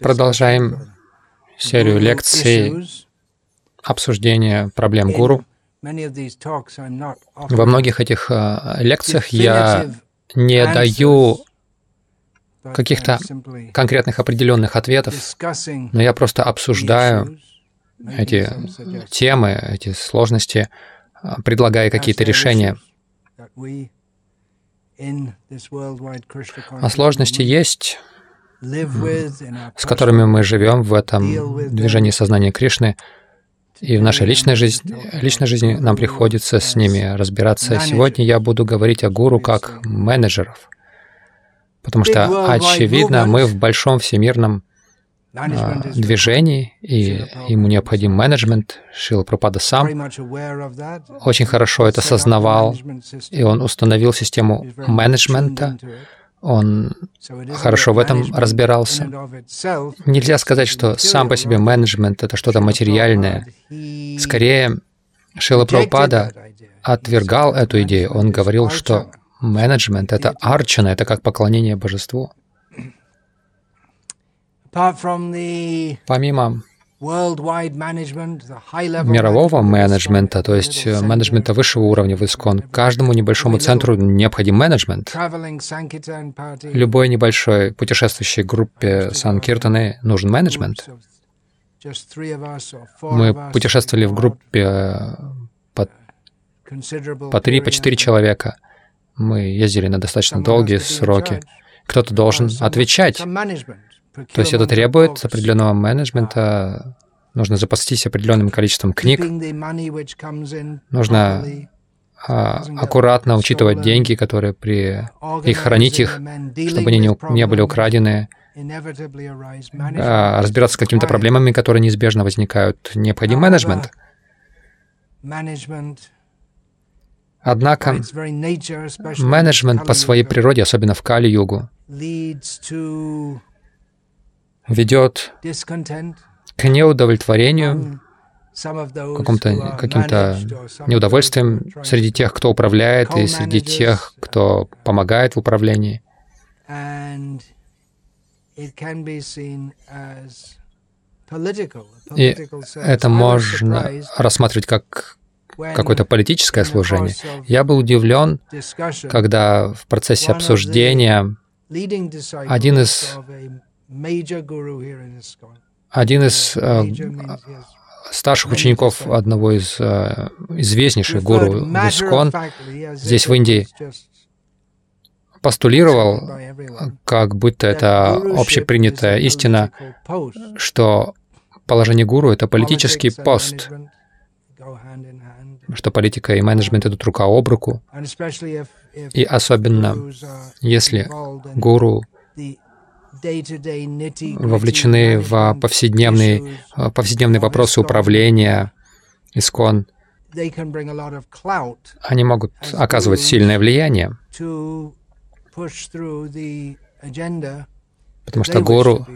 Продолжаем серию лекций обсуждения проблем гуру. Во многих этих э, лекциях я не даю каких-то конкретных определенных ответов, но я просто обсуждаю эти темы, эти сложности, э, предлагая какие-то решения. А сложности есть, с которыми мы живем в этом движении сознания Кришны, и в нашей личной жизни, личной жизни нам приходится с ними разбираться. Сегодня я буду говорить о гуру как менеджеров, потому что, очевидно, мы в большом всемирном а, движении, и ему необходим менеджмент. Шила Пропада сам очень хорошо это сознавал, и он установил систему менеджмента, он хорошо в этом разбирался. Нельзя сказать, что сам по себе менеджмент — это что-то материальное. Скорее, Шила Прабхупада отвергал эту идею. Он говорил, что менеджмент — это арчана, это как поклонение божеству. Помимо мирового менеджмента, то есть э, менеджмента высшего уровня в ИСКОН, каждому небольшому центру необходим менеджмент. Любой небольшой путешествующей группе Санкиртаны нужен менеджмент. Мы путешествовали в группе э, по, по три, по четыре человека. Мы ездили на достаточно долгие сроки. Кто-то должен отвечать то есть это требует определенного менеджмента, нужно запастись определенным количеством книг, нужно а, аккуратно учитывать деньги, которые при... и хранить их, чтобы они не, не были украдены, а, разбираться с какими-то проблемами, которые неизбежно возникают. Необходим менеджмент. Однако менеджмент по своей природе, особенно в Кали-югу, ведет к неудовлетворению, каким-то каким-то неудовольствием среди тех, кто управляет, и среди тех, кто помогает в управлении. И это можно рассматривать как какое-то политическое служение. Я был удивлен, когда в процессе обсуждения один из один из э, старших учеников одного из э, известнейших гуру Искон здесь, в Индии, постулировал, как будто это общепринятая истина, что положение гуру — это политический пост, что политика и менеджмент идут рука об руку. И особенно, если гуру вовлечены в повседневные, повседневные вопросы управления, искон, они могут оказывать сильное влияние, потому что гуру,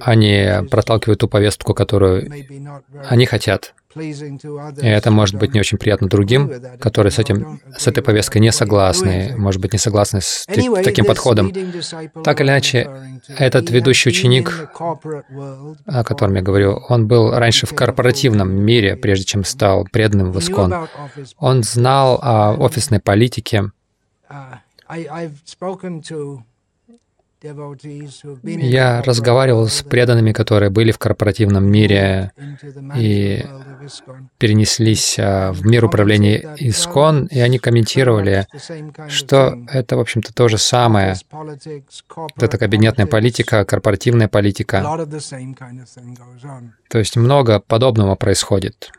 они проталкивают ту повестку, которую они хотят. И это может быть не очень приятно другим, которые с, этим, с этой повесткой не согласны, может быть, не согласны с таким подходом. Так или иначе, этот ведущий ученик, о котором я говорю, он был раньше в корпоративном мире, прежде чем стал преданным в Искон. Он знал о офисной политике. Я разговаривал с преданными, которые были в корпоративном мире и перенеслись а, в мир управления Искон, и они комментировали, что это, в общем-то, то же самое. Это кабинетная политика, корпоративная политика. То есть много подобного происходит.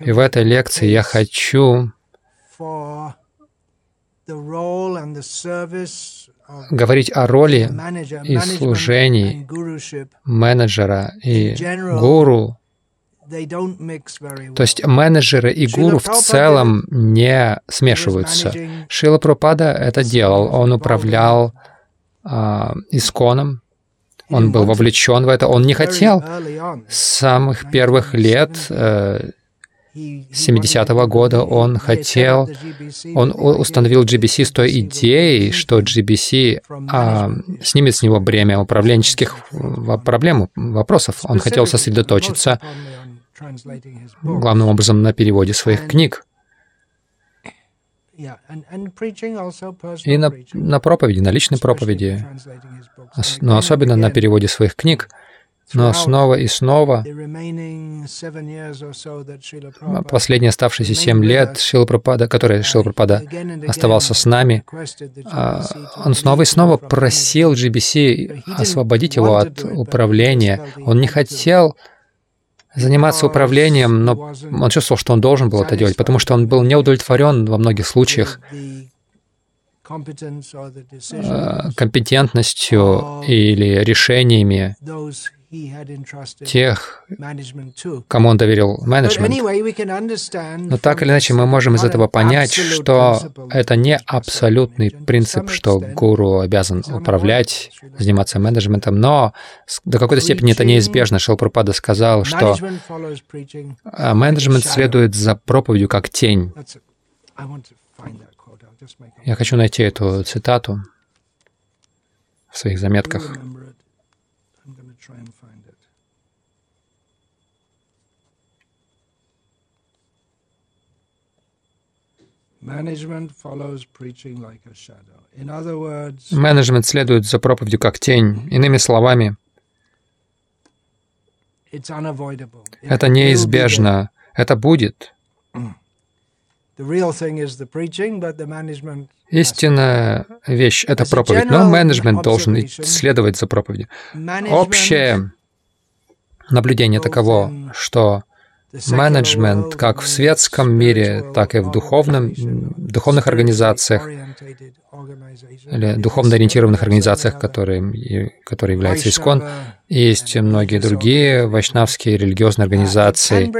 И в этой лекции я хочу говорить о роли и служении менеджера и гуру. То есть менеджеры и гуру в целом не смешиваются. Шила Пропада это делал. Он управлял а, исконом, он был вовлечен в это. Он не хотел с самых первых лет э, 70-го года он хотел, он установил GBC с той идеей, что GBC а, снимет с него бремя управленческих проблем, вопросов. Он хотел сосредоточиться главным образом на переводе своих книг. И на, на проповеди, на личной проповеди, но особенно на переводе своих книг. Но снова и снова последние оставшиеся семь лет Шила Пропада, которые Шила Пропада оставался с нами, а, он снова и снова просил GBC освободить его от управления. Он не хотел заниматься управлением, но он чувствовал, что он должен был это делать, потому что он был неудовлетворен во многих случаях а, компетентностью или решениями тех, кому он доверил менеджмент. Но так или иначе мы можем из этого понять, что это не абсолютный принцип, что гуру обязан управлять, заниматься менеджментом, но до какой-то степени это неизбежно. Шилпрапада сказал, что а, менеджмент следует за проповедью как тень. Я хочу найти эту цитату в своих заметках. Менеджмент следует за проповедью как тень. Иными словами, это неизбежно. Это будет. Истинная вещь — это проповедь, но менеджмент должен следовать за проповедью. Общее наблюдение таково, что менеджмент как в светском мире, так и в духовном, духовных организациях или духовно ориентированных организациях, которые, которые являются ИСКОН. Есть многие другие вайшнавские религиозные организации.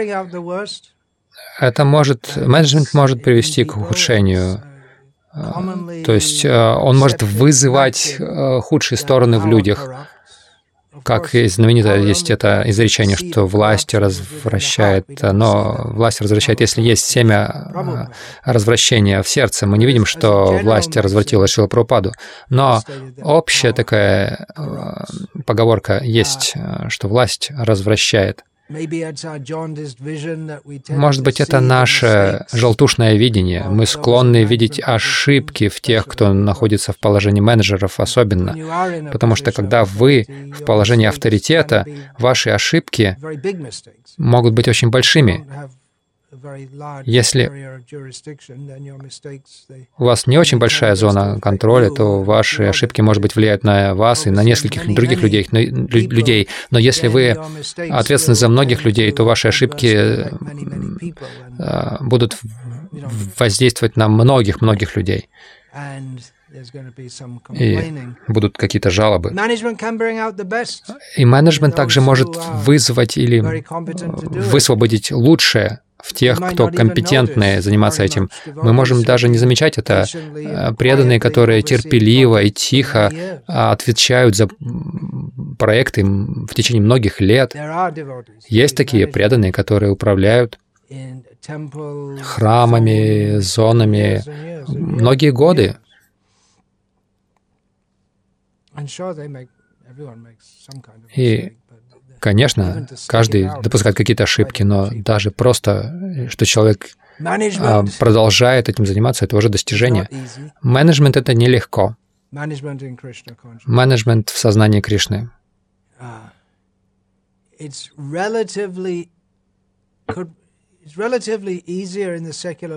Это может, менеджмент может привести к ухудшению то есть э, он может вызывать э, худшие стороны в людях. Как знаменито есть это изречение, что власть развращает, но власть развращает, если есть семя э, развращения в сердце. Мы не видим, что власть развратила Шила Прабхупаду. Но общая такая э, поговорка есть, э, что власть развращает. Может быть, это наше желтушное видение. Мы склонны видеть ошибки в тех, кто находится в положении менеджеров особенно. Потому что когда вы в положении авторитета, ваши ошибки могут быть очень большими. Если у вас не очень большая зона контроля, то ваши ошибки, может быть, влияют на вас и на нескольких других людей. Но, людей. но если вы ответственны за многих людей, то ваши ошибки будут воздействовать на многих-многих людей. И будут какие-то жалобы. И менеджмент также может вызвать или высвободить лучшее в тех, кто компетентны заниматься этим. Мы можем даже не замечать это. Э, преданные, которые терпеливо и тихо а, отвечают за проекты в течение многих лет. Есть такие преданные, которые управляют храмами, зонами многие годы. И Конечно, каждый допускает какие-то ошибки, но даже просто, что человек а, продолжает этим заниматься, это уже достижение. Менеджмент — это нелегко. Менеджмент в сознании Кришны.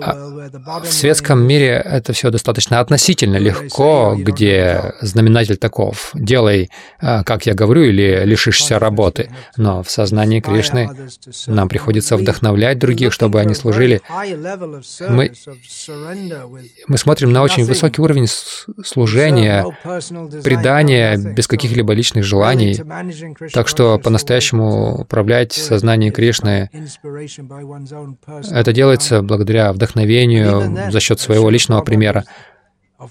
А в светском мире это все достаточно относительно легко, где знаменатель таков. «делай, а, как я говорю, или лишишься работы». Но в сознании Кришны нам приходится вдохновлять других, чтобы они служили. Мы, мы смотрим на очень высокий уровень служения, предания без каких-либо личных желаний. Так что по-настоящему управлять сознанием Кришны это делается благодаря вдохновению, за счет своего личного примера.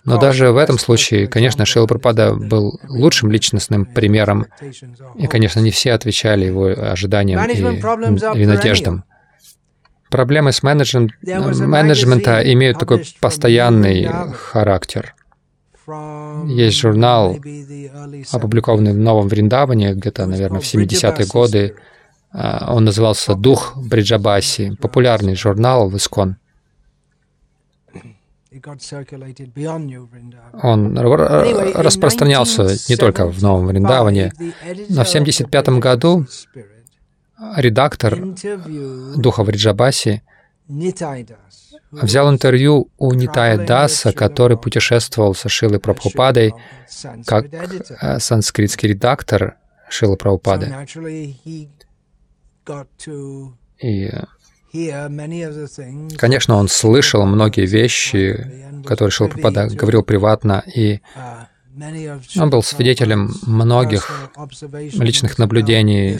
Но даже в этом случае, конечно, Шила Пропада был лучшим личностным примером, и, конечно, не все отвечали его ожиданиям и, и надеждам. Проблемы с менеджмент, менеджмента имеют такой постоянный характер. Есть журнал, опубликованный в Новом Вриндаване, где-то, наверное, в 70-е годы. А, он назывался «Дух Бриджабаси», популярный журнал в Искон. Он распространялся не только в Новом Вриндаване, но в 1975 году редактор Духа Вриджабаси взял интервью у Нитая Даса, который путешествовал со Шилой Прабхупадой как э, санскритский редактор Шилы Прабхупады. И Конечно, он слышал многие вещи, которые Шилапрапада говорил приватно, и он был свидетелем многих личных наблюдений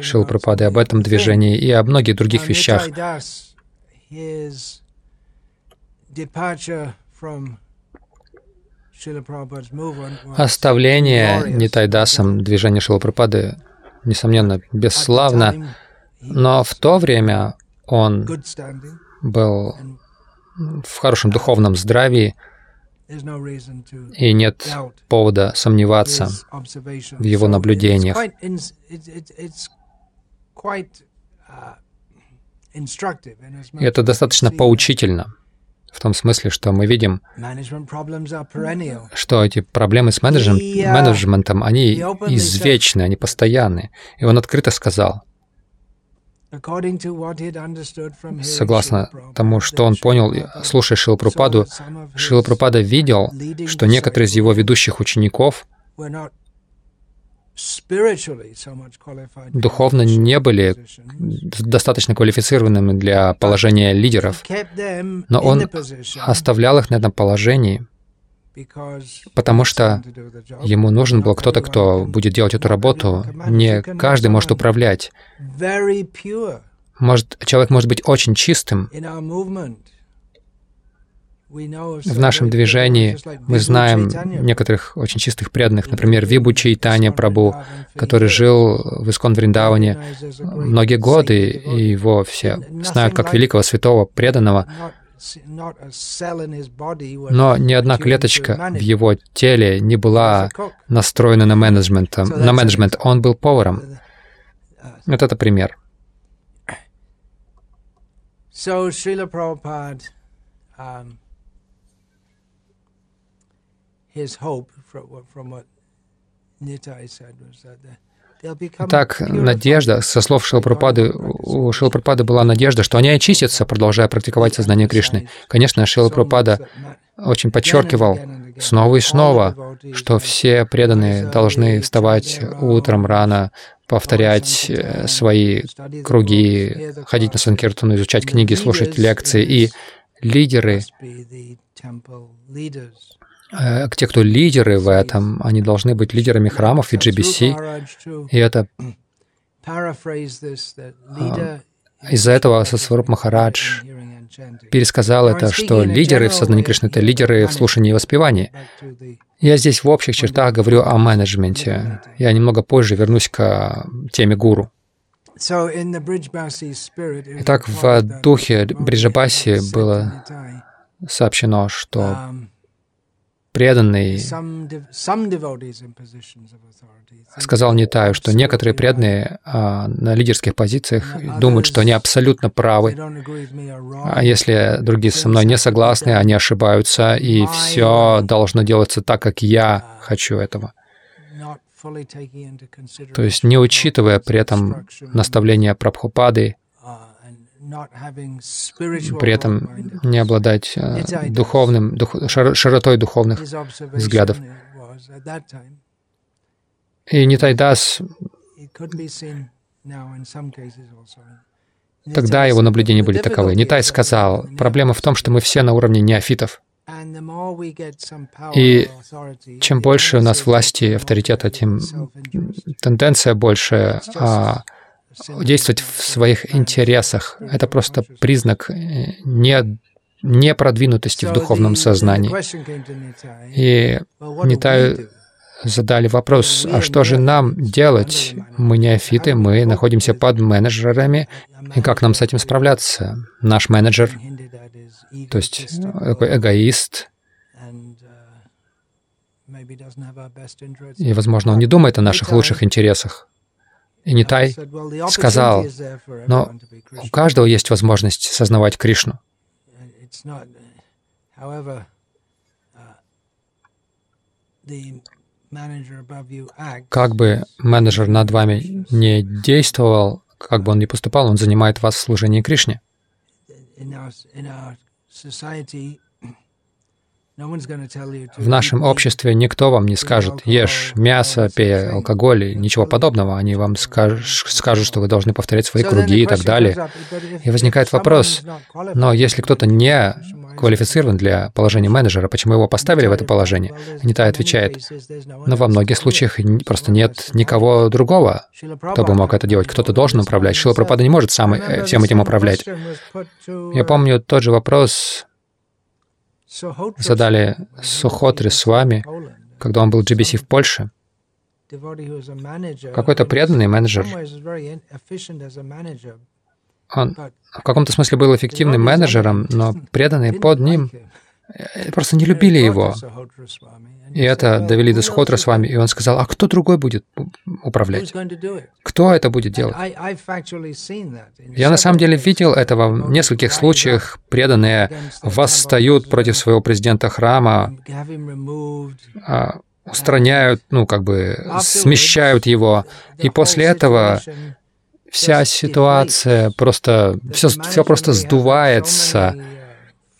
Шилапрапады об этом движении и о многих других вещах. Оставление Нитайдасом движения Шилапрапады, несомненно, бесславно, но в то время он был в хорошем духовном здравии, и нет повода сомневаться в его наблюдениях. И это достаточно поучительно, в том смысле, что мы видим, что эти проблемы с менеджментом, они извечны, они постоянны. И он открыто сказал, Согласно тому, что он понял, слушая Шилапрападу, Шилапрапада видел, что некоторые из его ведущих учеников духовно не были достаточно квалифицированными для положения лидеров, но он оставлял их на этом положении, потому что ему нужен был кто-то, кто будет делать эту работу. Не каждый может управлять. Может, человек может быть очень чистым. В нашем движении мы знаем некоторых очень чистых преданных, например, Вибу Чайтанья Прабу, который жил в Искон Вриндаване многие годы, и его все знают как великого святого преданного, но ни одна клеточка в его теле не была настроена на менеджмент. На менеджмент. Он был поваром. Вот это пример. So Srila Prabhupada, um, так, надежда, со слов Шилапрапады, у Шилапрапады была надежда, что они очистятся, продолжая практиковать сознание Кришны. Конечно, Шилапрапада очень подчеркивал снова и снова, что все преданные должны вставать утром рано, повторять э, свои круги, ходить на Санкиртану, изучать книги, слушать лекции. И лидеры те, кто лидеры в этом, они должны быть лидерами храмов и GBC. И это а, из-за этого Сасваруп Махарадж пересказал это, что лидеры в сознании Кришны — это лидеры в слушании и воспевании. Я здесь в общих чертах говорю о менеджменте. Я немного позже вернусь к теме гуру. Итак, в духе Бриджабаси было сообщено, что um, преданный. Сказал Нитаю, что некоторые преданные а, на лидерских позициях думают, что они абсолютно правы, а если другие со мной не согласны, они ошибаются, и все должно делаться так, как я uh, хочу этого. То есть не учитывая при этом наставления Прабхупады, при этом не обладать э, духовным, дух, широтой духовных взглядов. И Нитайдас, тогда его наблюдения были таковы. Нитай сказал, проблема в том, что мы все на уровне неофитов. И чем больше у нас власти и авторитета, тем тенденция больше а, действовать в своих интересах. Это просто признак э, не, непродвинутости в духовном сознании. И Нитай задали вопрос, а что же нам делать? Мы неофиты, мы находимся под менеджерами, и как нам с этим справляться? Наш менеджер, то есть такой эгоист, и, возможно, он не думает о наших лучших интересах. И Нитай сказал, но у каждого есть возможность сознавать Кришну. Как бы менеджер над вами не действовал, как бы он ни поступал, он занимает вас в служении Кришне. В нашем обществе никто вам не скажет, ешь мясо, пей алкоголь, ничего подобного. Они вам скажут, скажут, что вы должны повторять свои круги и так далее. И возникает вопрос, но если кто-то не квалифицирован для положения менеджера, почему его поставили в это положение? Нитай отвечает, но во многих случаях просто нет никого другого, кто бы мог это делать. Кто-то должен управлять. Шила Пропада не может сам всем этим управлять. Я помню тот же вопрос задали Сухотри с вами, когда он был GBC в Польше. Какой-то преданный менеджер, он в каком-то смысле был эффективным менеджером, но преданные под ним э, просто не любили его. И это довели до Схотра с вами, и он сказал, а кто другой будет управлять? Кто это будет делать? Я на самом деле видел это в нескольких случаях. Преданные восстают против своего президента храма, а, устраняют, ну, как бы смещают его. И после этого вся ситуация просто, все, все просто сдувается.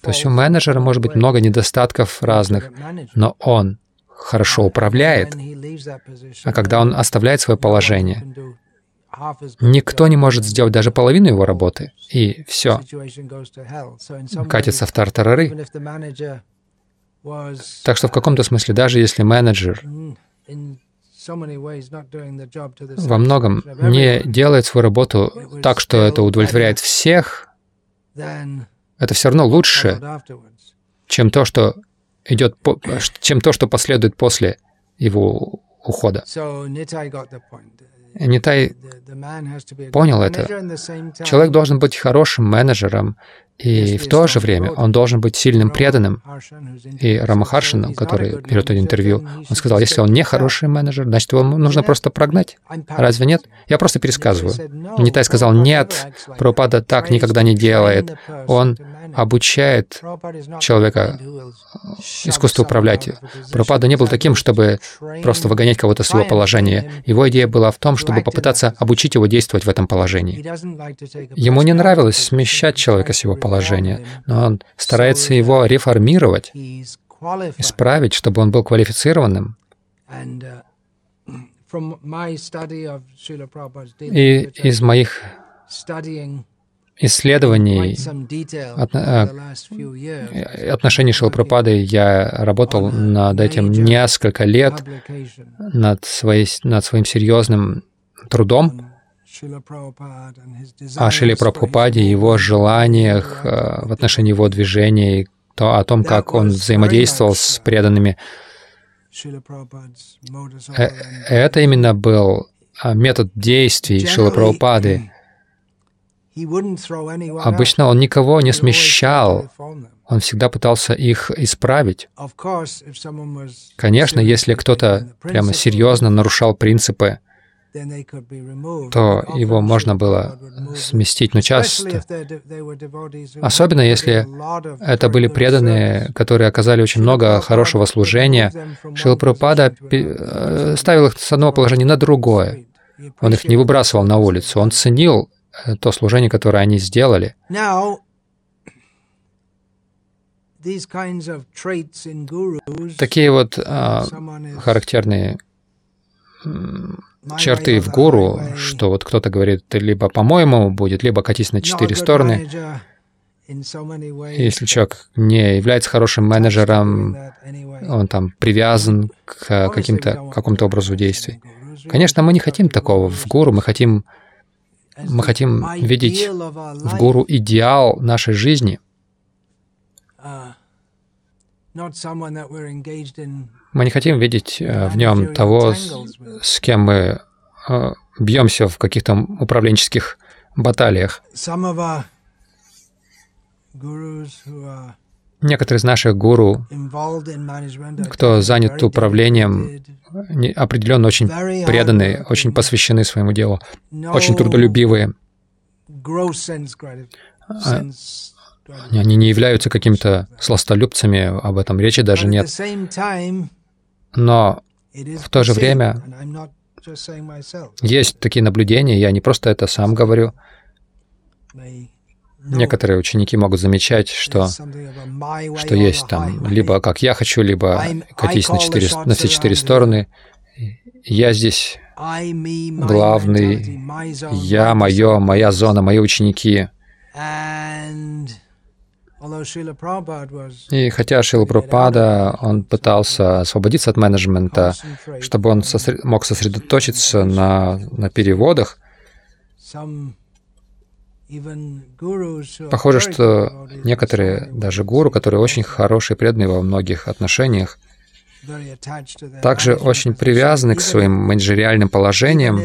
То есть у менеджера может быть много недостатков разных, но он хорошо управляет. А когда он оставляет свое положение, никто не может сделать даже половину его работы, и все. Катится в тартарары. Так что в каком-то смысле, даже если менеджер во многом не делает свою работу так, что это удовлетворяет всех, это все равно лучше, чем то, что идет, чем то, что последует после его ухода. Нитай понял это. Человек должен быть хорошим менеджером, и в то же время он должен быть сильным преданным. И Рамахаршин, который берет это интервью, он сказал, если он не хороший менеджер, значит, его нужно просто прогнать. Разве нет? Я просто пересказываю. Нитай сказал, нет, Прабхупада так никогда не делает. Он обучает человека искусству управлять. Прабхупада не был таким, чтобы просто выгонять кого-то с его положения. Его идея была в том, чтобы попытаться обучить его действовать в этом положении. Ему не нравилось смещать человека с его положения, но он старается его реформировать, исправить, чтобы он был квалифицированным. И из моих исследований э, отношений Шилпрапады я работал над этим несколько лет, над, своей, над своим серьезным трудом о Шиле Прабхупаде, его желаниях э, в отношении его движения, то, о том, как он взаимодействовал с преданными. Э, это именно был метод действий Шилы Прабхупады. Обычно он никого не смещал, он всегда пытался их исправить. Конечно, если кто-то прямо серьезно нарушал принципы, то его можно было сместить. Но часто, особенно если это были преданные, которые оказали очень много хорошего служения, Шилпрапада э, ставил их с одного положения на другое. Он их не выбрасывал на улицу, он ценил э, то служение, которое они сделали. Такие вот а, характерные черты в гуру, что вот кто-то говорит, либо по-моему будет, либо катись на четыре стороны. Если человек не является хорошим менеджером, он там привязан к каким-то, какому-то образу действий. Конечно, мы не хотим такого в гуру, мы хотим, мы хотим видеть в гуру идеал нашей жизни. Мы не хотим видеть э, в нем того, с кем мы э, бьемся в каких-то управленческих баталиях. Некоторые из наших гуру, кто занят управлением, определенно очень преданные, очень посвящены своему делу, очень трудолюбивые. А, они не являются какими-то сластолюбцами, об этом речи даже нет. Но в то же время есть такие наблюдения, я не просто это сам говорю. Некоторые ученики могут замечать, что, что есть там либо как я хочу, либо катись на, четыре, на все четыре стороны. Я здесь главный, я, мое, моя зона, мои ученики. И хотя Шила Прабхупада, он пытался освободиться от менеджмента, чтобы он сосред... мог сосредоточиться на, на переводах, похоже, что некоторые, даже гуру, которые очень хорошие, преданные во многих отношениях, также очень привязаны к своим менеджериальным положениям,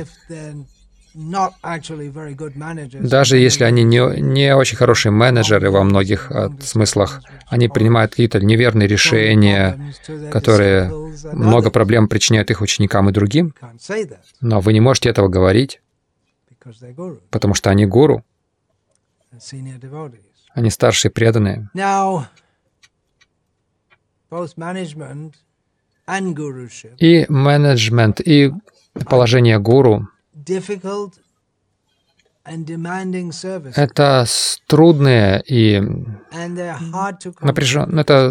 даже если они не, не очень хорошие менеджеры во многих uh, смыслах, они принимают какие-то неверные решения, которые много проблем причиняют их ученикам и другим. Но вы не можете этого говорить, потому что они гуру. Они старшие преданные. И менеджмент, и положение гуру это трудное и напряженное, это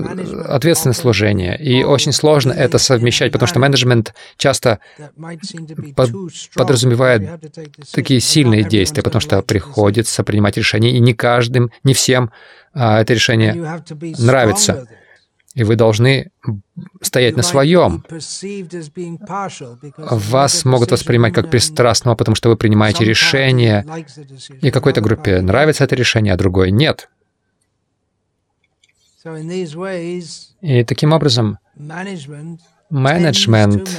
ответственное служение, и очень сложно это совмещать, потому что менеджмент часто под, подразумевает такие сильные действия, потому что приходится принимать решения, и не каждым, не всем а, это решение нравится и вы должны стоять на своем. Вас могут воспринимать как пристрастного, потому что вы принимаете решение, и какой-то группе нравится это решение, а другой нет. И таким образом менеджмент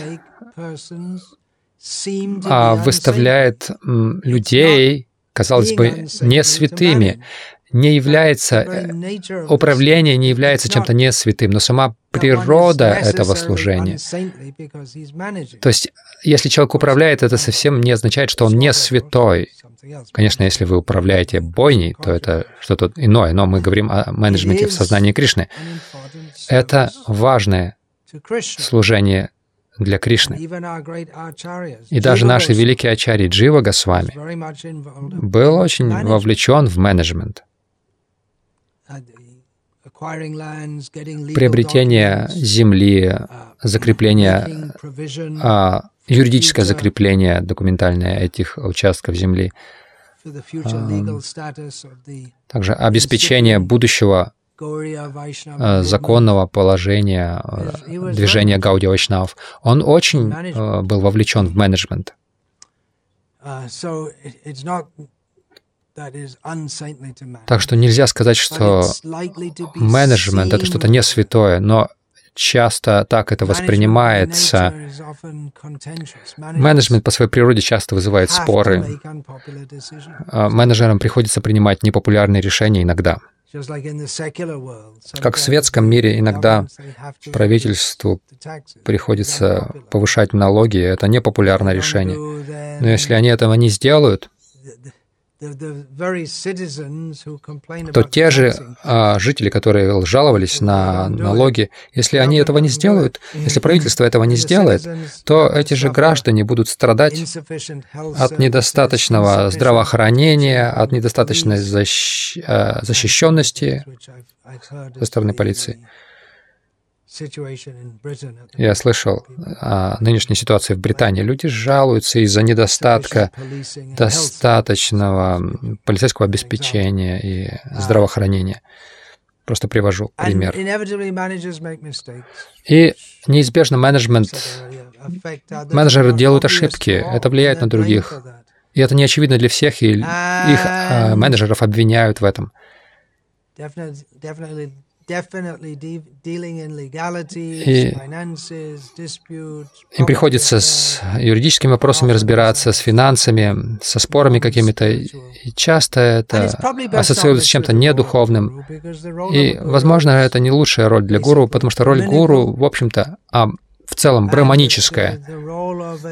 а, выставляет людей, казалось бы, не святыми, не является, э, управление не является чем-то не святым, но сама природа этого служения. То есть, если человек управляет, это совсем не означает, что он не святой. Конечно, если вы управляете бойней, то это что-то иное, но мы говорим о менеджменте в сознании Кришны. Это важное служение для Кришны. И даже наши великие ачари Джива Госвами был очень вовлечен в менеджмент приобретение земли, uh, закрепление, а, юридическое закрепление документальное этих участков земли, также обеспечение будущего а, законного положения а, движения Гаудия Вайшнав. Он очень был вовлечен в менеджмент. Так что нельзя сказать, что менеджмент — это что-то не святое, но часто так это воспринимается. Менеджмент по своей природе часто вызывает споры. А менеджерам приходится принимать непопулярные решения иногда. Как в светском мире иногда правительству приходится повышать налоги, это непопулярное решение. Но если они этого не сделают, то те же а, жители, которые жаловались на налоги, если они этого не сделают, если правительство этого не сделает, то эти же граждане будут страдать от недостаточного здравоохранения, от недостаточной защ... А, защищенности со стороны полиции. Я слышал о нынешней ситуации в Британии. Люди жалуются из-за недостатка достаточного полицейского обеспечения и здравоохранения. Просто привожу пример. И неизбежно менеджмент, менеджеры делают ошибки, это влияет на других. И это не очевидно для всех, и их а, менеджеров обвиняют в этом. И им приходится с юридическими вопросами разбираться, с финансами, со спорами какими-то. И часто это ассоциируется с чем-то недуховным. И, возможно, это не лучшая роль для гуру, потому что роль гуру, в общем-то, в целом браманическая.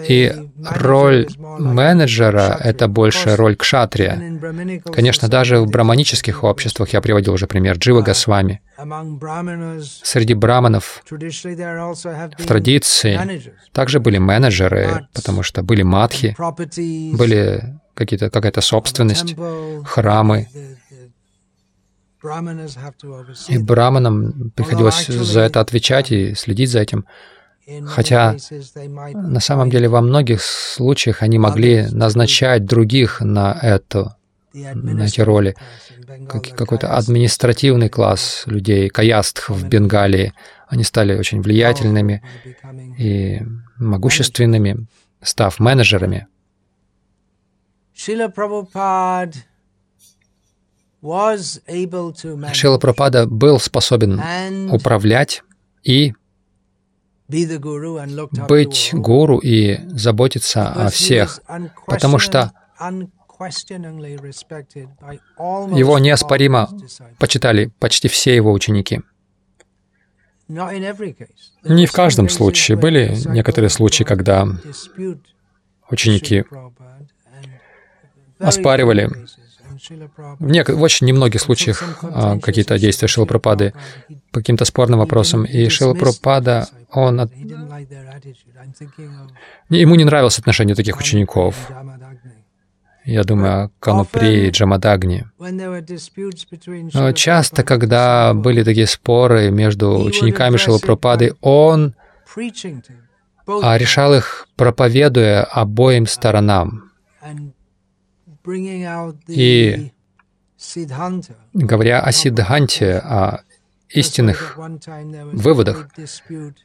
И роль менеджера — это больше роль кшатрия. Конечно, даже в браманических обществах, я приводил уже пример Джива Госвами, среди браманов в традиции также были менеджеры, потому что были матхи, были какие-то, какая-то собственность, храмы, и браманам приходилось за это отвечать и следить за этим. Хотя на самом деле во многих случаях они могли назначать других на эту, на эти роли. Как, какой-то административный класс людей, каястх в Бенгалии, они стали очень влиятельными и могущественными, став менеджерами. Шила Прабхупада был способен управлять и быть гуру и заботиться о всех, потому что его неоспоримо почитали почти все его ученики. Не в каждом случае. Были некоторые случаи, когда ученики оспаривали в, не, в очень немногих случаях а, какие-то действия Шилапрапады по каким-то спорным вопросам. И Шилапрапада, он... От... Ему не нравилось отношение таких учеников. Я думаю о Канупри и Джамадагни. Но часто, когда были такие споры между учениками Шилапрапады, он а решал их, проповедуя обоим сторонам. И говоря о Сиддханте, о истинных выводах,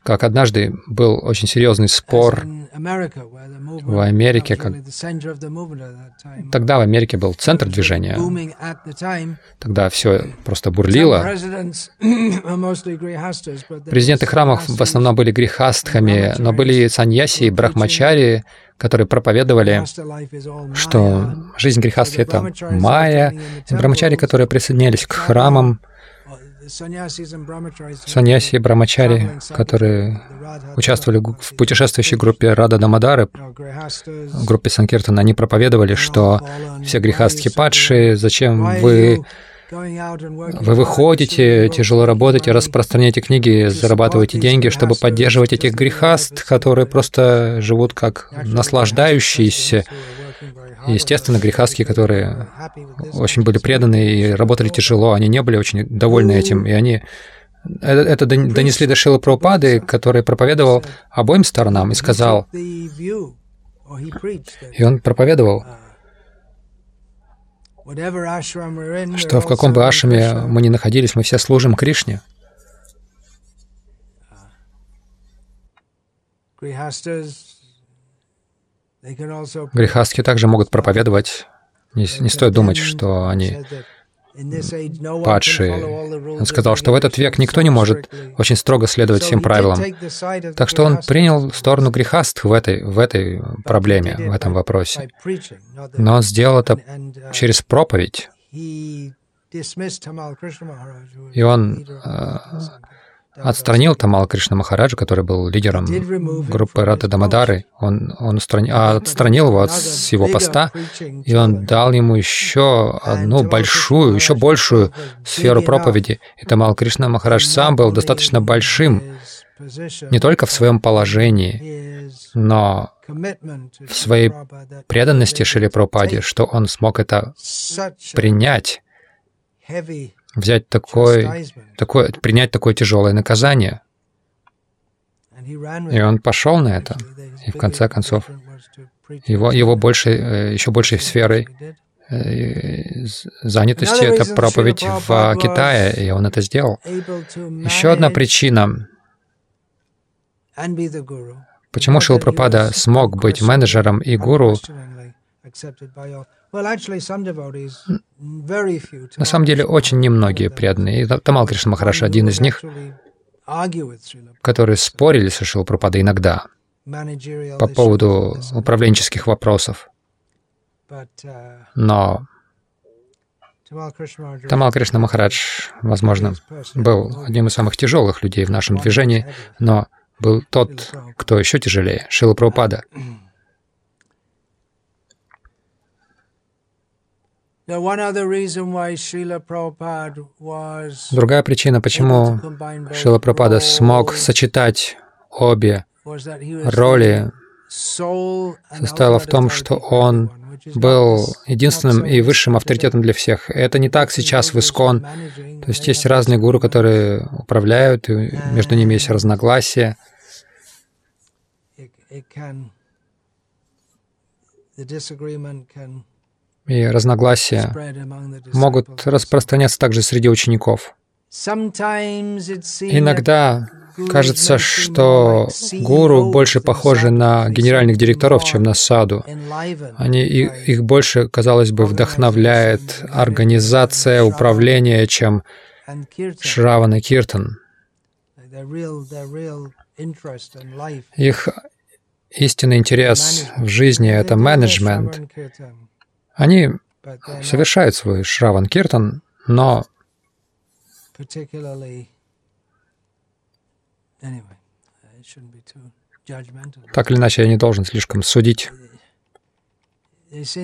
как однажды был очень серьезный спор в Америке, как... тогда в Америке был центр движения, тогда все просто бурлило. Президенты храмов в основном были грехастхами, но были саньяси и брахмачари, которые проповедовали, что жизнь грехастхи — это майя, и брахмачари, которые присоединялись к храмам, саньяси и брамачари, которые участвовали в путешествующей группе Рада Дамадары, группе Санкиртана, они проповедовали, что все грехастхи падшие, зачем вы вы выходите, тяжело работаете, распространяете книги, зарабатываете деньги, чтобы поддерживать этих грехаст, которые просто живут как наслаждающиеся Естественно, грехастские, которые очень были преданы и работали тяжело, они не были очень довольны этим, и они это донесли до Шилы Прабхупады, который проповедовал обоим сторонам и сказал, и он проповедовал, что в каком бы ашраме мы ни находились, мы все служим Кришне. Грехастхи также могут проповедовать. Не, не стоит думать, что они падшие. Он сказал, что в этот век никто не может очень строго следовать всем правилам. Так что он принял сторону грехастх в этой, в этой проблеме, в этом вопросе. Но он сделал это через проповедь. И он отстранил Тамал Кришна Махараджа, который был лидером группы Рата Дамадары. Он, он устранил, отстранил его от его поста, и он дал ему еще одну большую, еще большую сферу проповеди. И Тамал Кришна Махарадж сам был достаточно большим, не только в своем положении, но в своей преданности Шили Прабхупаде, что он смог это принять взять такой, такое, принять такое тяжелое наказание. И он пошел на это. И в конце концов, его, его больше, э, еще большей сферой э, занятости — это проповедь в Китае, и он это сделал. Еще одна причина, почему Шилпрапада смог быть менеджером и гуру, На самом деле, очень немногие преданные. И Тамал Кришна Махараш один из них, которые спорили с Шрила Прабхупадой иногда по поводу управленческих вопросов. Но Тамал Кришна Махарадж, возможно, был одним из самых тяжелых людей в нашем движении, но был тот, кто еще тяжелее, Шила Прабхупада. Другая причина, почему Шила Прабхупада смог сочетать обе роли, состояла в том, что он был единственным и высшим авторитетом для всех. Это не так сейчас в Искон. То есть есть разные гуру, которые управляют, и между ними есть разногласия. И разногласия могут распространяться также среди учеников. Иногда кажется, что гуру больше похожи на генеральных директоров, чем на саду. Они, их больше, казалось бы, вдохновляет организация, управление, чем Шравана Киртан. Их истинный интерес в жизни — это менеджмент. Они совершают свой Шраван Киртан, но так или иначе, я не должен слишком судить. То есть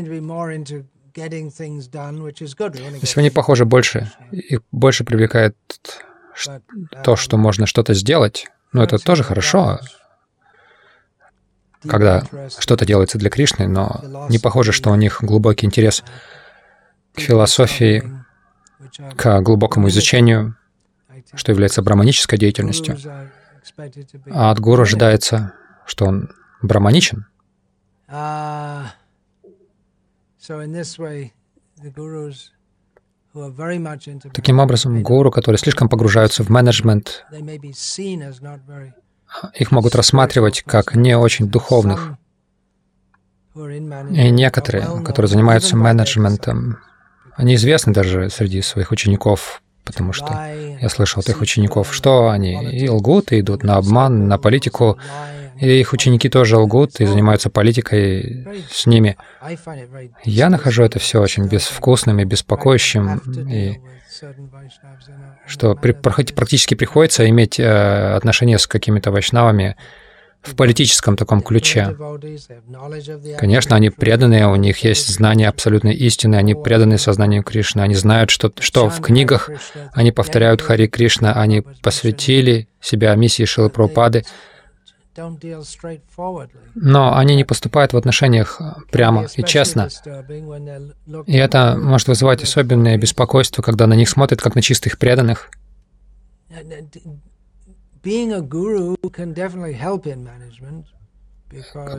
они похожи больше, их больше привлекает то, что можно что-то сделать. Но это тоже хорошо, когда что-то делается для Кришны, но не похоже, что у них глубокий интерес к философии, к глубокому изучению, что является браманической деятельностью. А от гуру ожидается, что он браманичен. Таким образом, гуру, которые слишком погружаются в менеджмент, их могут рассматривать как не очень духовных. И некоторые, которые занимаются менеджментом, они известны даже среди своих учеников потому что я слышал от их учеников, что они и лгут, и идут на обман, на политику, и их ученики тоже лгут и занимаются политикой с ними. Я нахожу это все очень безвкусным и беспокоящим, и что при, практически приходится иметь э, отношения с какими-то вайшнавами, в политическом таком ключе. Конечно, они преданные, у них есть знание абсолютной истины, они преданы сознанию Кришны, они знают, что, что в книгах они повторяют Хари Кришна, они посвятили себя миссии Шилы Прабхупады, но они не поступают в отношениях прямо и честно. И это может вызывать особенное беспокойство, когда на них смотрят как на чистых преданных.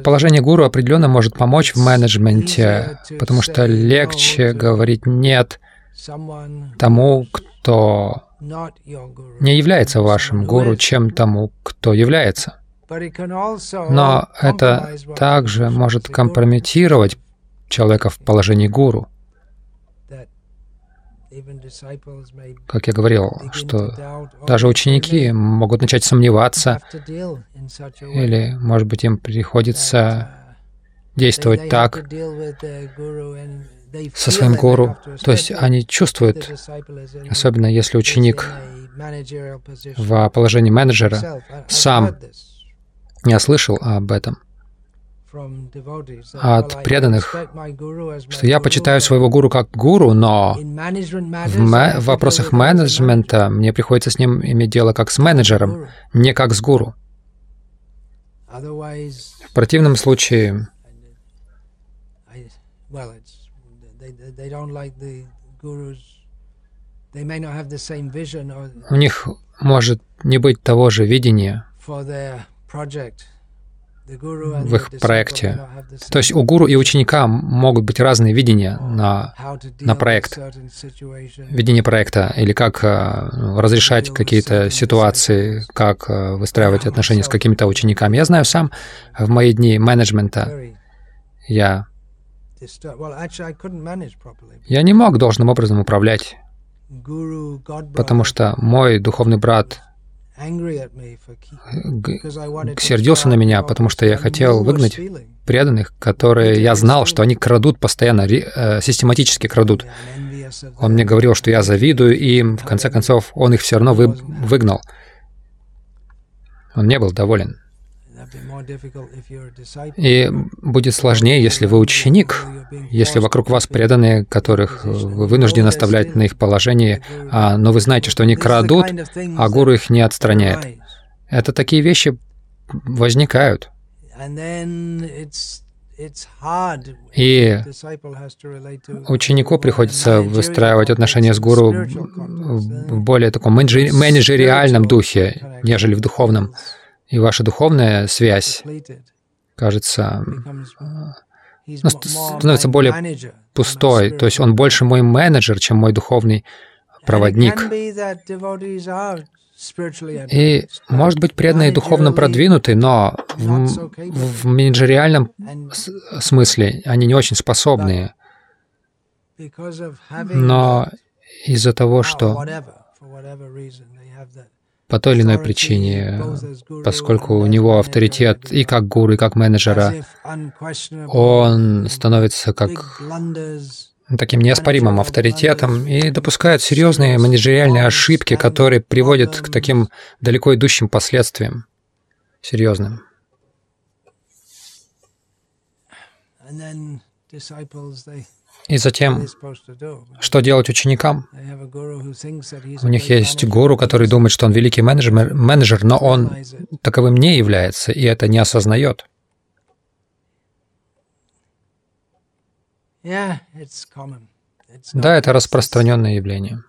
Положение гуру определенно может помочь в менеджменте, потому что легче говорить «нет» тому, кто не является вашим гуру, чем тому, кто является. Но это также может компрометировать человека в положении гуру. Как я говорил, что даже ученики могут начать сомневаться, или, может быть, им приходится действовать так со своим гуру. То есть они чувствуют, особенно если ученик в положении менеджера сам не слышал об этом, от преданных, что я почитаю своего гуру как гуру, но в вопросах менеджмента мне приходится с ним иметь дело как с менеджером, не как с гуру. В противном случае у них может не быть того же видения в их проекте. То есть у гуру и ученика могут быть разные видения на, на проект, видение проекта, или как э, разрешать какие-то ситуации, как э, выстраивать отношения с какими-то учениками. Я знаю сам в мои дни менеджмента, я Я не мог должным образом управлять, потому что мой духовный брат сердился на меня, потому что я хотел выгнать преданных, которые я знал, что они крадут постоянно, э, систематически крадут. Он мне говорил, что я завидую им, в конце концов, он их все равно вы, выгнал. Он не был доволен. И будет сложнее, если вы ученик, если вокруг вас преданные, которых вы вынуждены оставлять на их положении, а, но вы знаете, что они крадут, а гуру их не отстраняет. Это такие вещи возникают. И ученику приходится выстраивать отношения с гуру в более таком менеджериальном духе, нежели в духовном. И ваша духовная связь, кажется, ну, становится более пустой. То есть он больше мой менеджер, чем мой духовный проводник. И, может быть, преданные духовно продвинуты, но в, в менеджериальном смысле они не очень способные. Но из-за того, что по той или иной причине, поскольку у него авторитет и как гуру, и как менеджера, он становится как таким неоспоримым авторитетом и допускает серьезные менеджериальные ошибки, которые приводят к таким далеко идущим последствиям, серьезным. И затем, что делать ученикам? У них есть гуру, который думает, что он великий менеджер, менеджер, но он таковым не является, и это не осознает. Да, это распространенное явление.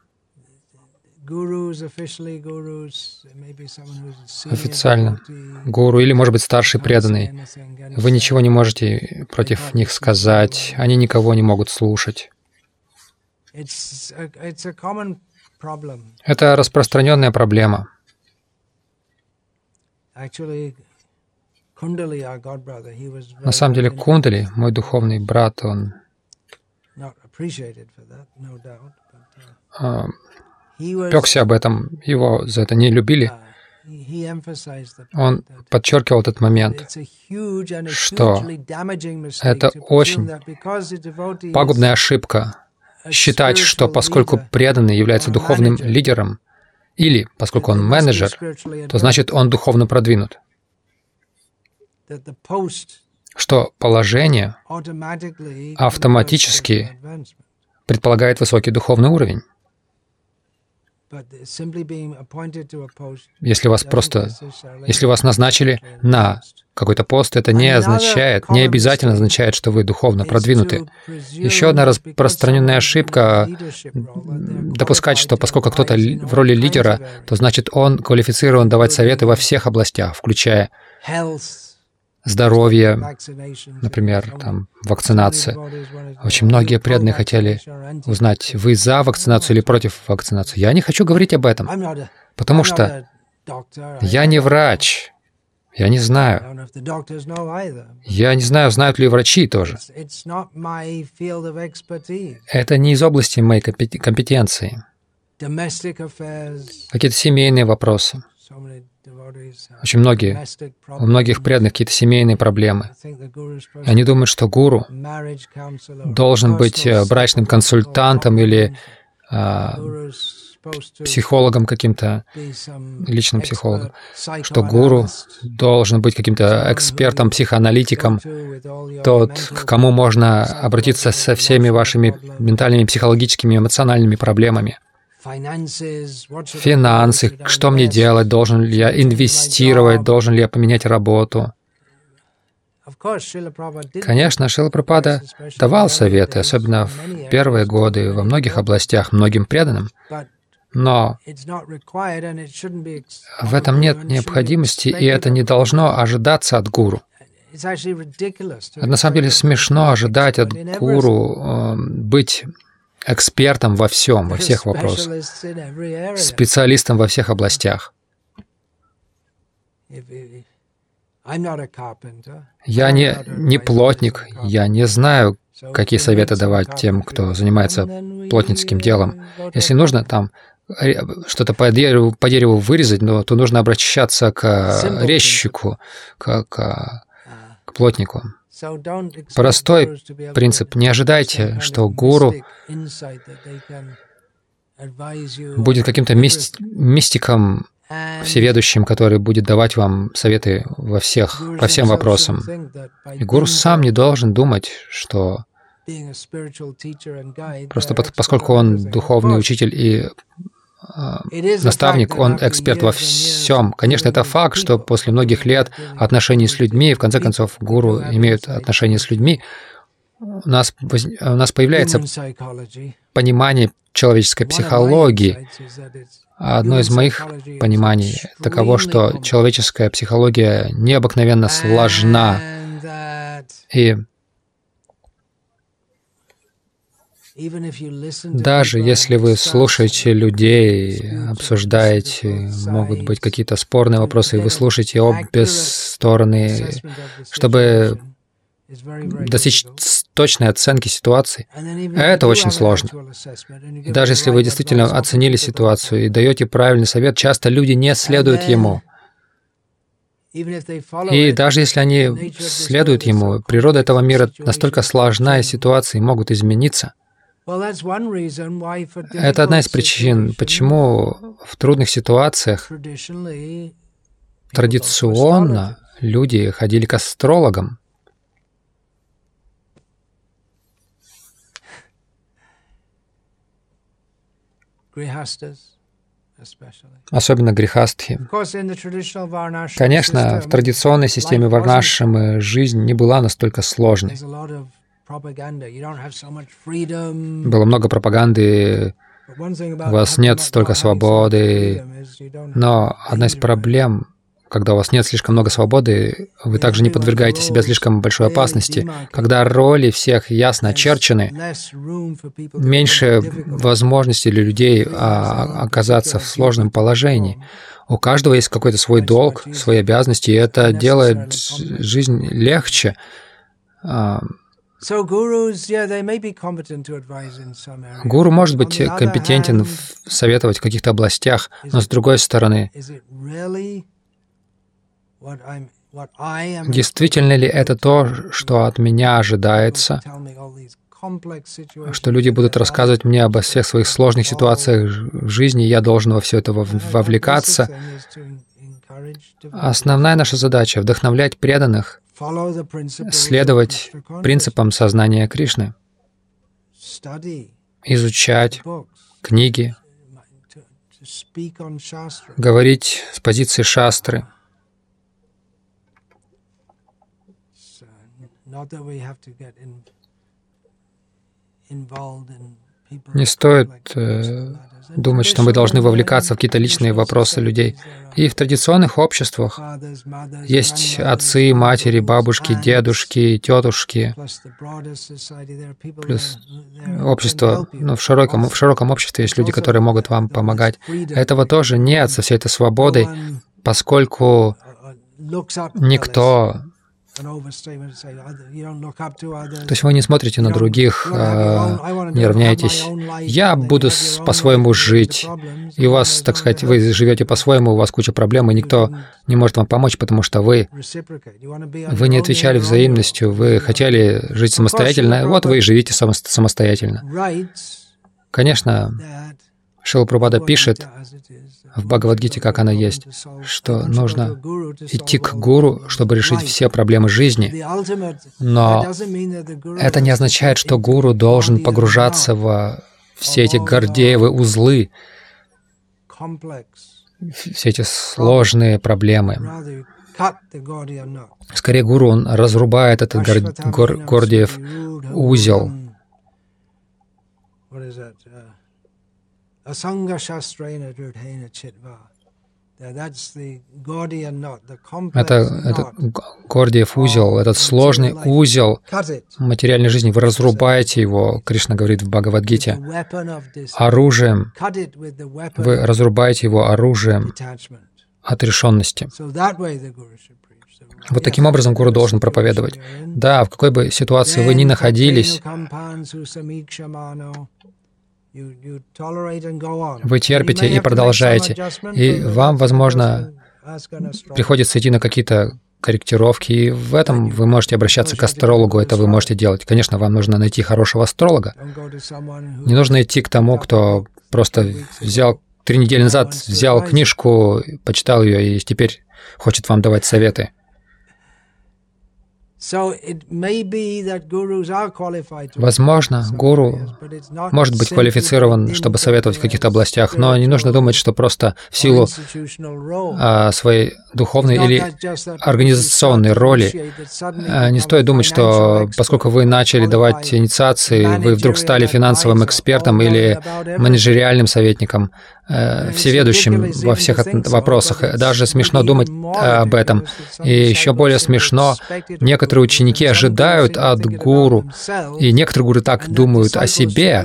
Официально. Гуру или, может быть, старший преданный. Вы ничего не можете против них сказать, они никого не могут слушать. Это распространенная проблема. На самом деле Кундали, мой духовный брат, он пекся об этом, его за это не любили. Он подчеркивал этот момент, что это очень пагубная ошибка считать, что поскольку преданный является духовным лидером, или поскольку он менеджер, то значит он духовно продвинут. Что положение автоматически предполагает высокий духовный уровень. Если вас просто, если вас назначили на какой-то пост, это не означает, не обязательно означает, что вы духовно продвинуты. Еще одна распространенная ошибка — допускать, что поскольку кто-то в роли лидера, то значит он квалифицирован давать советы во всех областях, включая здоровье, например, там, вакцинация. Очень многие преданные хотели узнать, вы за вакцинацию или против вакцинации. Я не хочу говорить об этом, потому что я не врач, я не знаю. Я не знаю, знают ли врачи тоже. Это не из области моей компетенции. Какие-то семейные вопросы. Очень многие, у многих преданных какие-то семейные проблемы. Они думают, что гуру должен быть э, брачным консультантом или а, психологом каким-то, личным психологом, что гуру должен быть каким-то экспертом, психоаналитиком, тот, к кому можно обратиться со всеми вашими ментальными, психологическими, эмоциональными проблемами финансы, что мне делать, должен ли я инвестировать, должен ли я поменять работу. Конечно, Шила Прабхупада давал советы, особенно в первые годы, во многих областях, многим преданным, но в этом нет необходимости, и это не должно ожидаться от гуру. Это на самом деле смешно ожидать от гуру э, быть экспертом во всем, во всех вопросах, специалистом во всех областях. Я не, не плотник, я не знаю, какие советы давать тем, кто занимается плотницким делом. Если нужно там что-то по дереву, по дереву вырезать, но то нужно обращаться к резчику, к, к, к плотнику. Простой принцип. Не ожидайте, что гуру будет каким-то мистиком, всеведущим, который будет давать вам советы во всех, по всем вопросам. И гуру сам не должен думать, что просто поскольку он духовный учитель и наставник, он эксперт во всем. Конечно, это факт, что после многих лет отношений с людьми, в конце концов, гуру имеют отношения с людьми, у нас, у нас появляется понимание человеческой психологии. Одно из моих пониманий таково, что человеческая психология необыкновенно сложна. И даже если вы слушаете людей, обсуждаете, могут быть какие-то спорные вопросы, и вы слушаете обе стороны, чтобы достичь точной оценки ситуации, это очень сложно. И даже если вы действительно оценили ситуацию и даете правильный совет, часто люди не следуют ему. И даже если они следуют ему, природа этого мира настолько сложна, и ситуации могут измениться. Это одна из причин, почему в трудных ситуациях традиционно люди ходили к астрологам. Особенно грехастхи. Конечно, в традиционной системе Варнашамы жизнь не была настолько сложной. Было много пропаганды, у вас нет столько свободы. Но одна из проблем, когда у вас нет слишком много свободы, вы также не подвергаете себя слишком большой опасности. Когда роли всех ясно очерчены, меньше возможностей для людей а, оказаться в сложном положении. У каждого есть какой-то свой долг, свои обязанности, и это делает жизнь легче. Гуру может быть компетентен советовать в каких-то областях, но с другой стороны, действительно ли это то, что от меня ожидается, что люди будут рассказывать мне обо всех своих сложных ситуациях в жизни, я должен во все это вовлекаться. Основная наша задача — вдохновлять преданных следовать принципам сознания Кришны, изучать книги, говорить с позиции шастры. Не стоит э, думать, что мы должны вовлекаться в какие-то личные вопросы людей. И в традиционных обществах есть отцы, матери, бабушки, дедушки, тетушки, плюс общество, ну, в широком, в широком обществе есть люди, которые могут вам помогать. Этого тоже нет со всей этой свободой, поскольку никто то есть вы не смотрите на других, а, не равняетесь. Я буду по-своему жить, и у вас, так сказать, вы живете по-своему, у вас куча проблем, и никто не может вам помочь, потому что вы, вы не отвечали взаимностью, вы хотели жить самостоятельно, вот вы и живите самостоятельно. Конечно, Шила Прабхада пишет в Бхагавадгите, как она есть, что нужно идти к гуру, чтобы решить все проблемы жизни. Но это не означает, что гуру должен погружаться во все эти гордеевы узлы, все эти сложные проблемы. Скорее, гуру, он разрубает этот гор, гор, гордиев узел. Это, это Гордиев узел, этот сложный узел материальной жизни. Вы разрубаете его, Кришна говорит в Бхагавадгите, оружием. Вы разрубаете его оружием отрешенности. Вот таким образом гуру должен проповедовать. Да, в какой бы ситуации вы ни находились, вы терпите и продолжаете. И вам, возможно, приходится идти на какие-то корректировки, и в этом вы можете обращаться к астрологу, это вы можете делать. Конечно, вам нужно найти хорошего астролога. Не нужно идти к тому, кто просто взял три недели назад, взял книжку, почитал ее и теперь хочет вам давать советы. Возможно, гуру может быть квалифицирован, чтобы советовать в каких-то областях, но не нужно думать, что просто в силу а, своей духовной или организационной роли. а, не стоит думать, что поскольку вы начали давать инициации, вы вдруг стали финансовым экспертом или менеджериальным советником, всеведущим во всех вопросах. Даже смешно думать об этом. И еще более смешно, некоторые ученики ожидают от гуру, и некоторые гуру так думают о себе,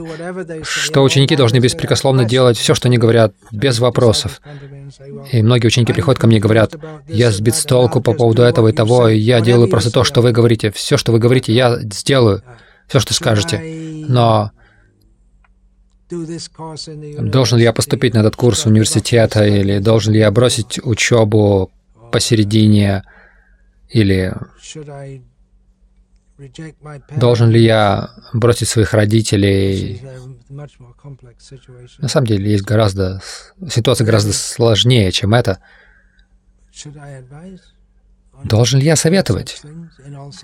что ученики должны беспрекословно делать все, что они говорят, без вопросов. И многие ученики приходят ко мне и говорят, я сбит с толку по поводу этого и того, и я делаю просто то, что вы говорите. Все, что вы говорите, я сделаю, все, что скажете. Но Должен ли я поступить на этот курс университета, или должен ли я бросить учебу посередине, или должен ли я бросить своих родителей? На самом деле есть гораздо ситуация гораздо сложнее, чем это. Должен ли я советовать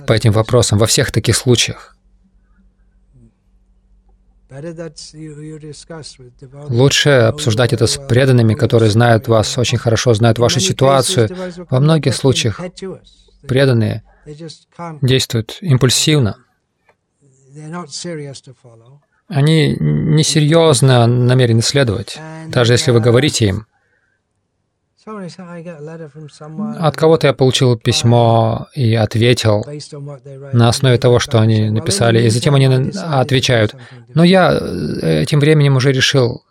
по этим вопросам во всех таких случаях? Лучше обсуждать это с преданными, которые знают вас очень хорошо, знают вашу ситуацию. Во многих случаях преданные действуют импульсивно. Они несерьезно намерены следовать, даже если вы говорите им. От кого-то я получил письмо и ответил на основе того, что они написали, и затем они отвечают. Но я э, этим временем уже решил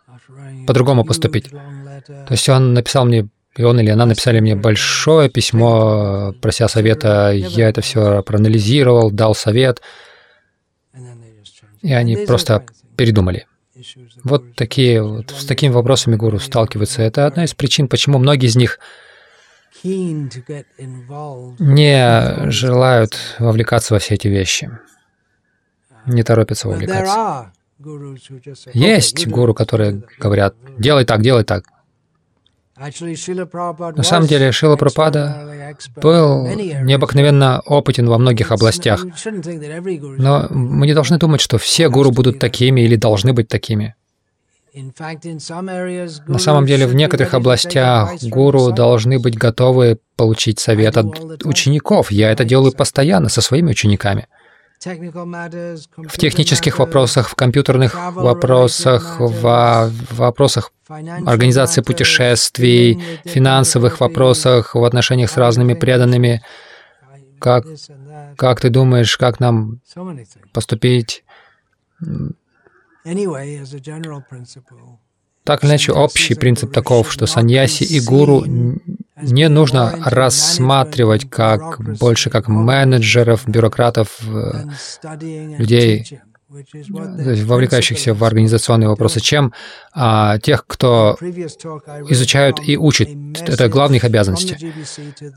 по-другому поступить. То есть он написал мне, и он или она написали мне большое письмо, прося совета, я это все проанализировал, дал совет, и они просто передумали. Вот такие вот, с такими вопросами гуру сталкиваются. Это одна из причин, почему многие из них не желают вовлекаться во все эти вещи, не торопятся вовлекаться. Есть гуру, которые говорят, делай так, делай так. На самом деле Шила Прабхупада был необыкновенно опытен во многих областях, но мы не должны думать, что все гуру будут такими или должны быть такими. На самом деле, в некоторых областях гуру должны быть готовы получить совет от учеников. Я это делаю постоянно со своими учениками в технических вопросах, в компьютерных вопросах, в вопросах организации путешествий, финансовых вопросах, в отношениях с разными преданными. Как, как ты думаешь, как нам поступить? Так или иначе, общий принцип таков, что саньяси и гуру не нужно рассматривать как больше как менеджеров, бюрократов, э, людей, вовлекающихся в организационные вопросы, чем а, тех, кто изучают и учат. Это главные их обязанности.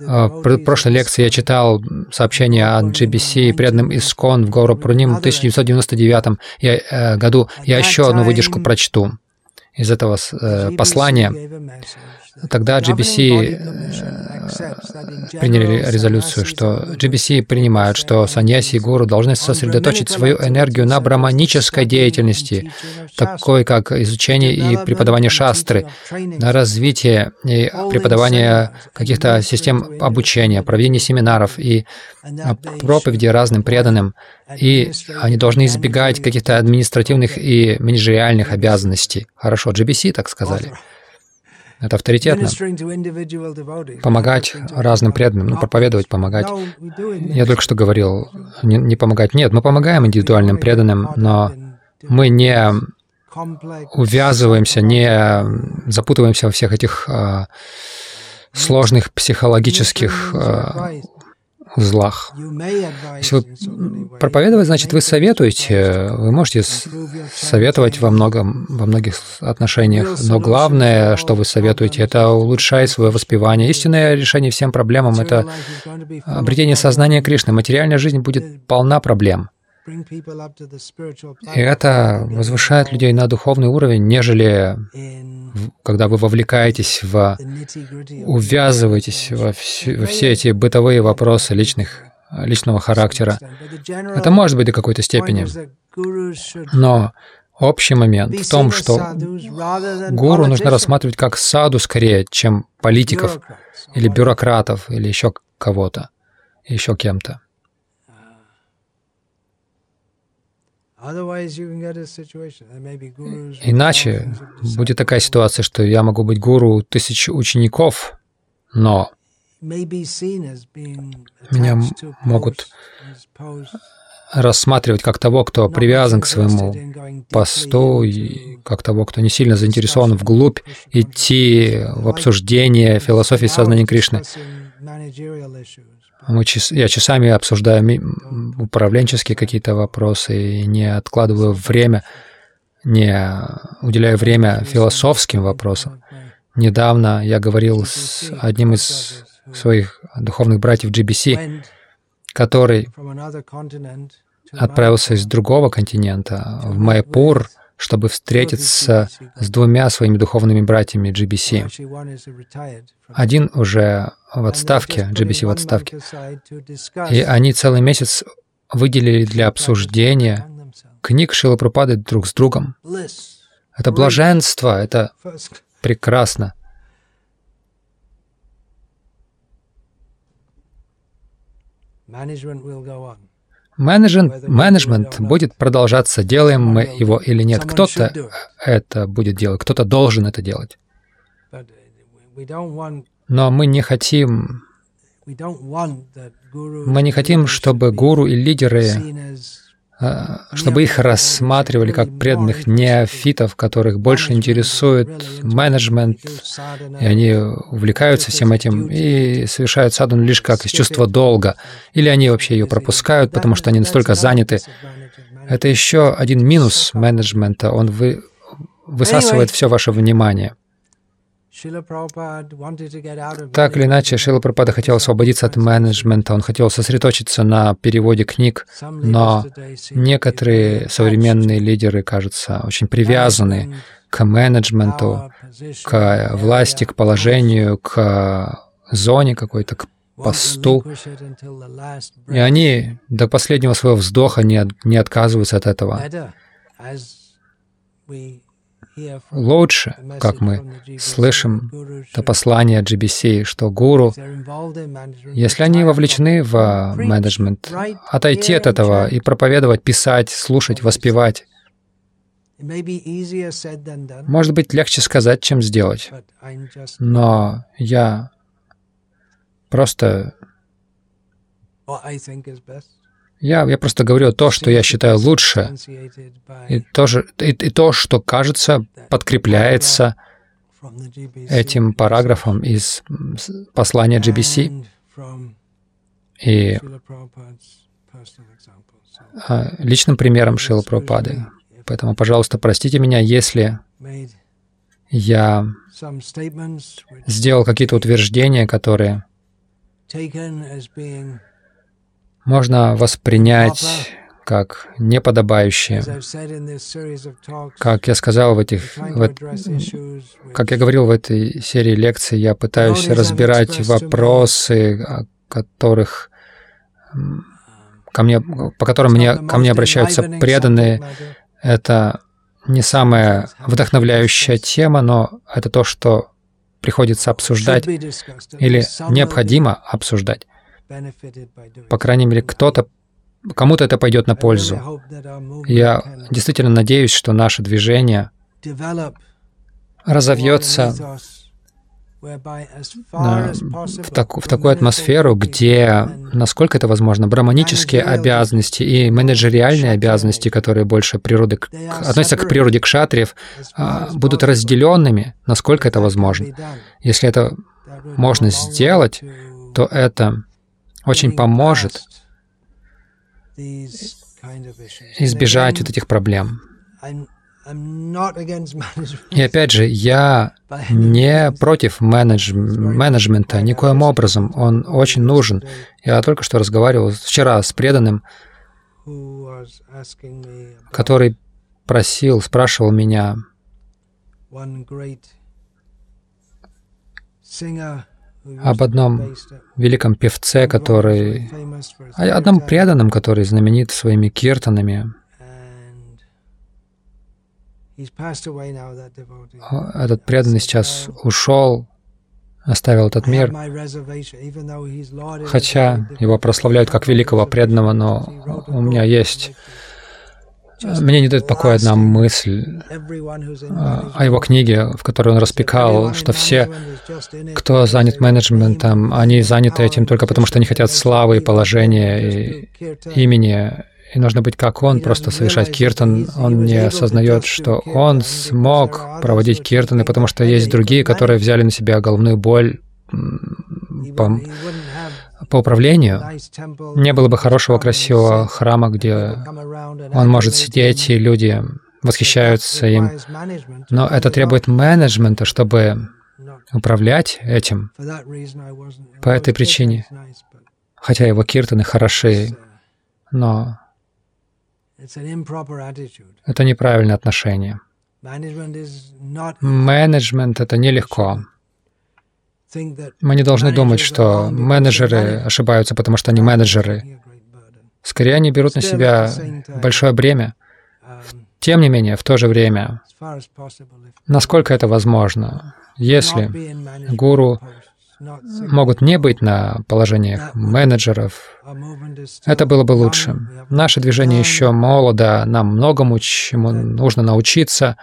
В прошлой лекции я читал сообщение от GBC преданным Искон в Гауропурним в 1999 э, году. Я еще одну выдержку прочту из этого э, послания. Тогда GBC э, приняли резолюцию, что GBC принимают, что саньяси и гуру должны сосредоточить свою энергию на браманической деятельности, такой как изучение и преподавание шастры, на развитие и преподавание каких-то систем обучения, проведение семинаров и проповеди разным преданным. И они должны избегать каких-то административных и менеджериальных обязанностей. Хорошо, GBC так сказали. Это авторитетно. Помогать разным преданным, ну, проповедовать, помогать. Я только что говорил, не, не помогать. Нет, мы помогаем индивидуальным преданным, но мы не увязываемся, не запутываемся во всех этих а, сложных психологических э, узлах. Если вы проповедовать, значит, вы советуете, вы можете советовать во, многом, во многих отношениях, но главное, что вы советуете, это улучшать свое воспевание. Истинное решение всем проблемам — это обретение сознания Кришны. Материальная жизнь будет полна проблем. И это возвышает людей на духовный уровень, нежели когда вы вовлекаетесь в, увязываетесь во все, во все эти бытовые вопросы личных, личного характера. Это может быть до какой-то степени. Но общий момент в том, что гуру нужно рассматривать как саду скорее, чем политиков или бюрократов или еще кого-то, еще кем-то. Иначе будет такая ситуация, что я могу быть гуру тысяч учеников, но меня могут рассматривать как того, кто привязан к своему посту, и как того, кто не сильно заинтересован вглубь идти в обсуждение философии сознания Кришны. Мы, я часами обсуждаю управленческие какие-то вопросы и не откладываю время, не уделяю время философским вопросам. Недавно я говорил с одним из своих духовных братьев GBC, который отправился из другого континента в Майпур, чтобы встретиться с двумя своими духовными братьями GBC. Один уже в отставке, GBC в отставке, и они целый месяц выделили для обсуждения книг Шила Пропады друг с другом. Это блаженство, это прекрасно. Management will go on. Менеджмент, менеджмент будет продолжаться, делаем мы его или нет. Кто-то это будет делать, кто-то должен это делать. Но мы не хотим, мы не хотим, чтобы гуру и лидеры чтобы их рассматривали как преданных неофитов, которых больше интересует менеджмент, и они увлекаются всем этим и совершают саду лишь как из чувства долга, или они вообще ее пропускают, потому что они настолько заняты. Это еще один минус менеджмента, он вы, высасывает все ваше внимание. Так или иначе, Шила Прабхупада хотел освободиться от менеджмента, он хотел сосредоточиться на переводе книг, но некоторые современные лидеры, кажется, очень привязаны к менеджменту, к власти, к положению, к зоне какой-то, к посту. И они до последнего своего вздоха не, не отказываются от этого лучше, как мы слышим это послание GBC, что гуру, если они вовлечены в менеджмент, отойти от этого и проповедовать, писать, слушать, воспевать. Может быть, легче сказать, чем сделать. Но я просто я, я просто говорю то, что я считаю лучше, и то, и, и то, что, кажется, подкрепляется этим параграфом из послания GBC и а, личным примером Шила Прабхупады. Поэтому, пожалуйста, простите меня, если я сделал какие-то утверждения, которые можно воспринять как неподобающее. Как я сказал в этих, в, как я говорил в этой серии лекций, я пытаюсь разбирать вопросы, о которых ко мне, по которым мне, ко мне обращаются преданные. Это не самая вдохновляющая тема, но это то, что приходится обсуждать или необходимо обсуждать. По крайней мере, кто-то, кому-то это пойдет на пользу. Я действительно надеюсь, что наше движение разовьется в, так, в такую атмосферу, где, насколько это возможно, браманические обязанности и менеджериальные обязанности, которые больше природы, к, относятся к природе кшатриев, а, будут разделенными, насколько это возможно. Если это можно сделать, то это очень поможет избежать вот этих проблем. И опять же, я не против менедж... менеджмента никоим образом. Он очень нужен. Я только что разговаривал вчера с преданным, который просил, спрашивал меня об одном великом певце, который... о одном преданном, который знаменит своими киртанами. Этот преданный сейчас ушел, оставил этот мир, хотя его прославляют как великого преданного, но у меня есть мне не дает покоя одна мысль а, о его книге, в которой он распекал, что все, кто занят менеджментом, они заняты этим только потому, что они хотят славы и положения и имени. И нужно быть как он, просто совершать киртан. Он не осознает, что он смог проводить киртаны, потому что есть другие, которые взяли на себя головную боль по, управлению, не было бы хорошего, красивого храма, где он может сидеть, и люди восхищаются им. Но это требует менеджмента, чтобы управлять этим. По этой причине, хотя его киртаны хороши, но это неправильное отношение. Менеджмент — это нелегко. Мы не должны думать, что менеджеры ошибаются, потому что они менеджеры. Скорее, они берут на себя большое бремя. Тем не менее, в то же время, насколько это возможно, если гуру могут не быть на положениях менеджеров, это было бы лучше. Наше движение еще молодо, нам многому чему нужно научиться.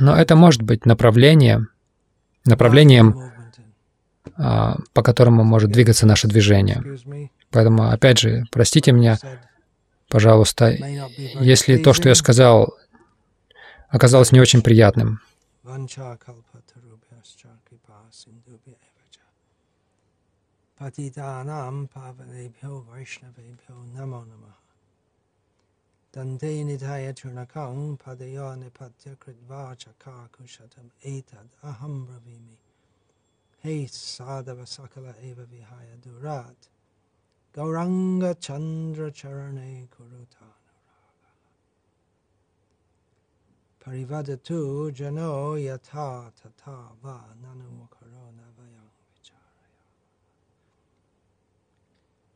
Но это может быть направление, направлением, а, по которому может двигаться наше движение. Поэтому, опять же, простите меня, пожалуйста, если то, что я сказал, оказалось не очень приятным. Patitanam pavanebhyo vaishnavebhyo namo namaha. Dandenidhaya Churnakang Padayane Patyakritva Chakakushatam Etad Aham Ravimi. Hey Sadhava Sakala Eva Vihaya Durat. Gauranga Chandra Charane Kurutanuraga. Parivadatu Jano Yata Tata Va Nanu Mokarona Vayam Vicharaya.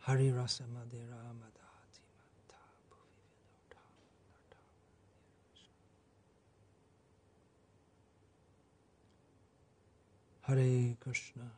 Hari Rasa Madhira Hare Krishna.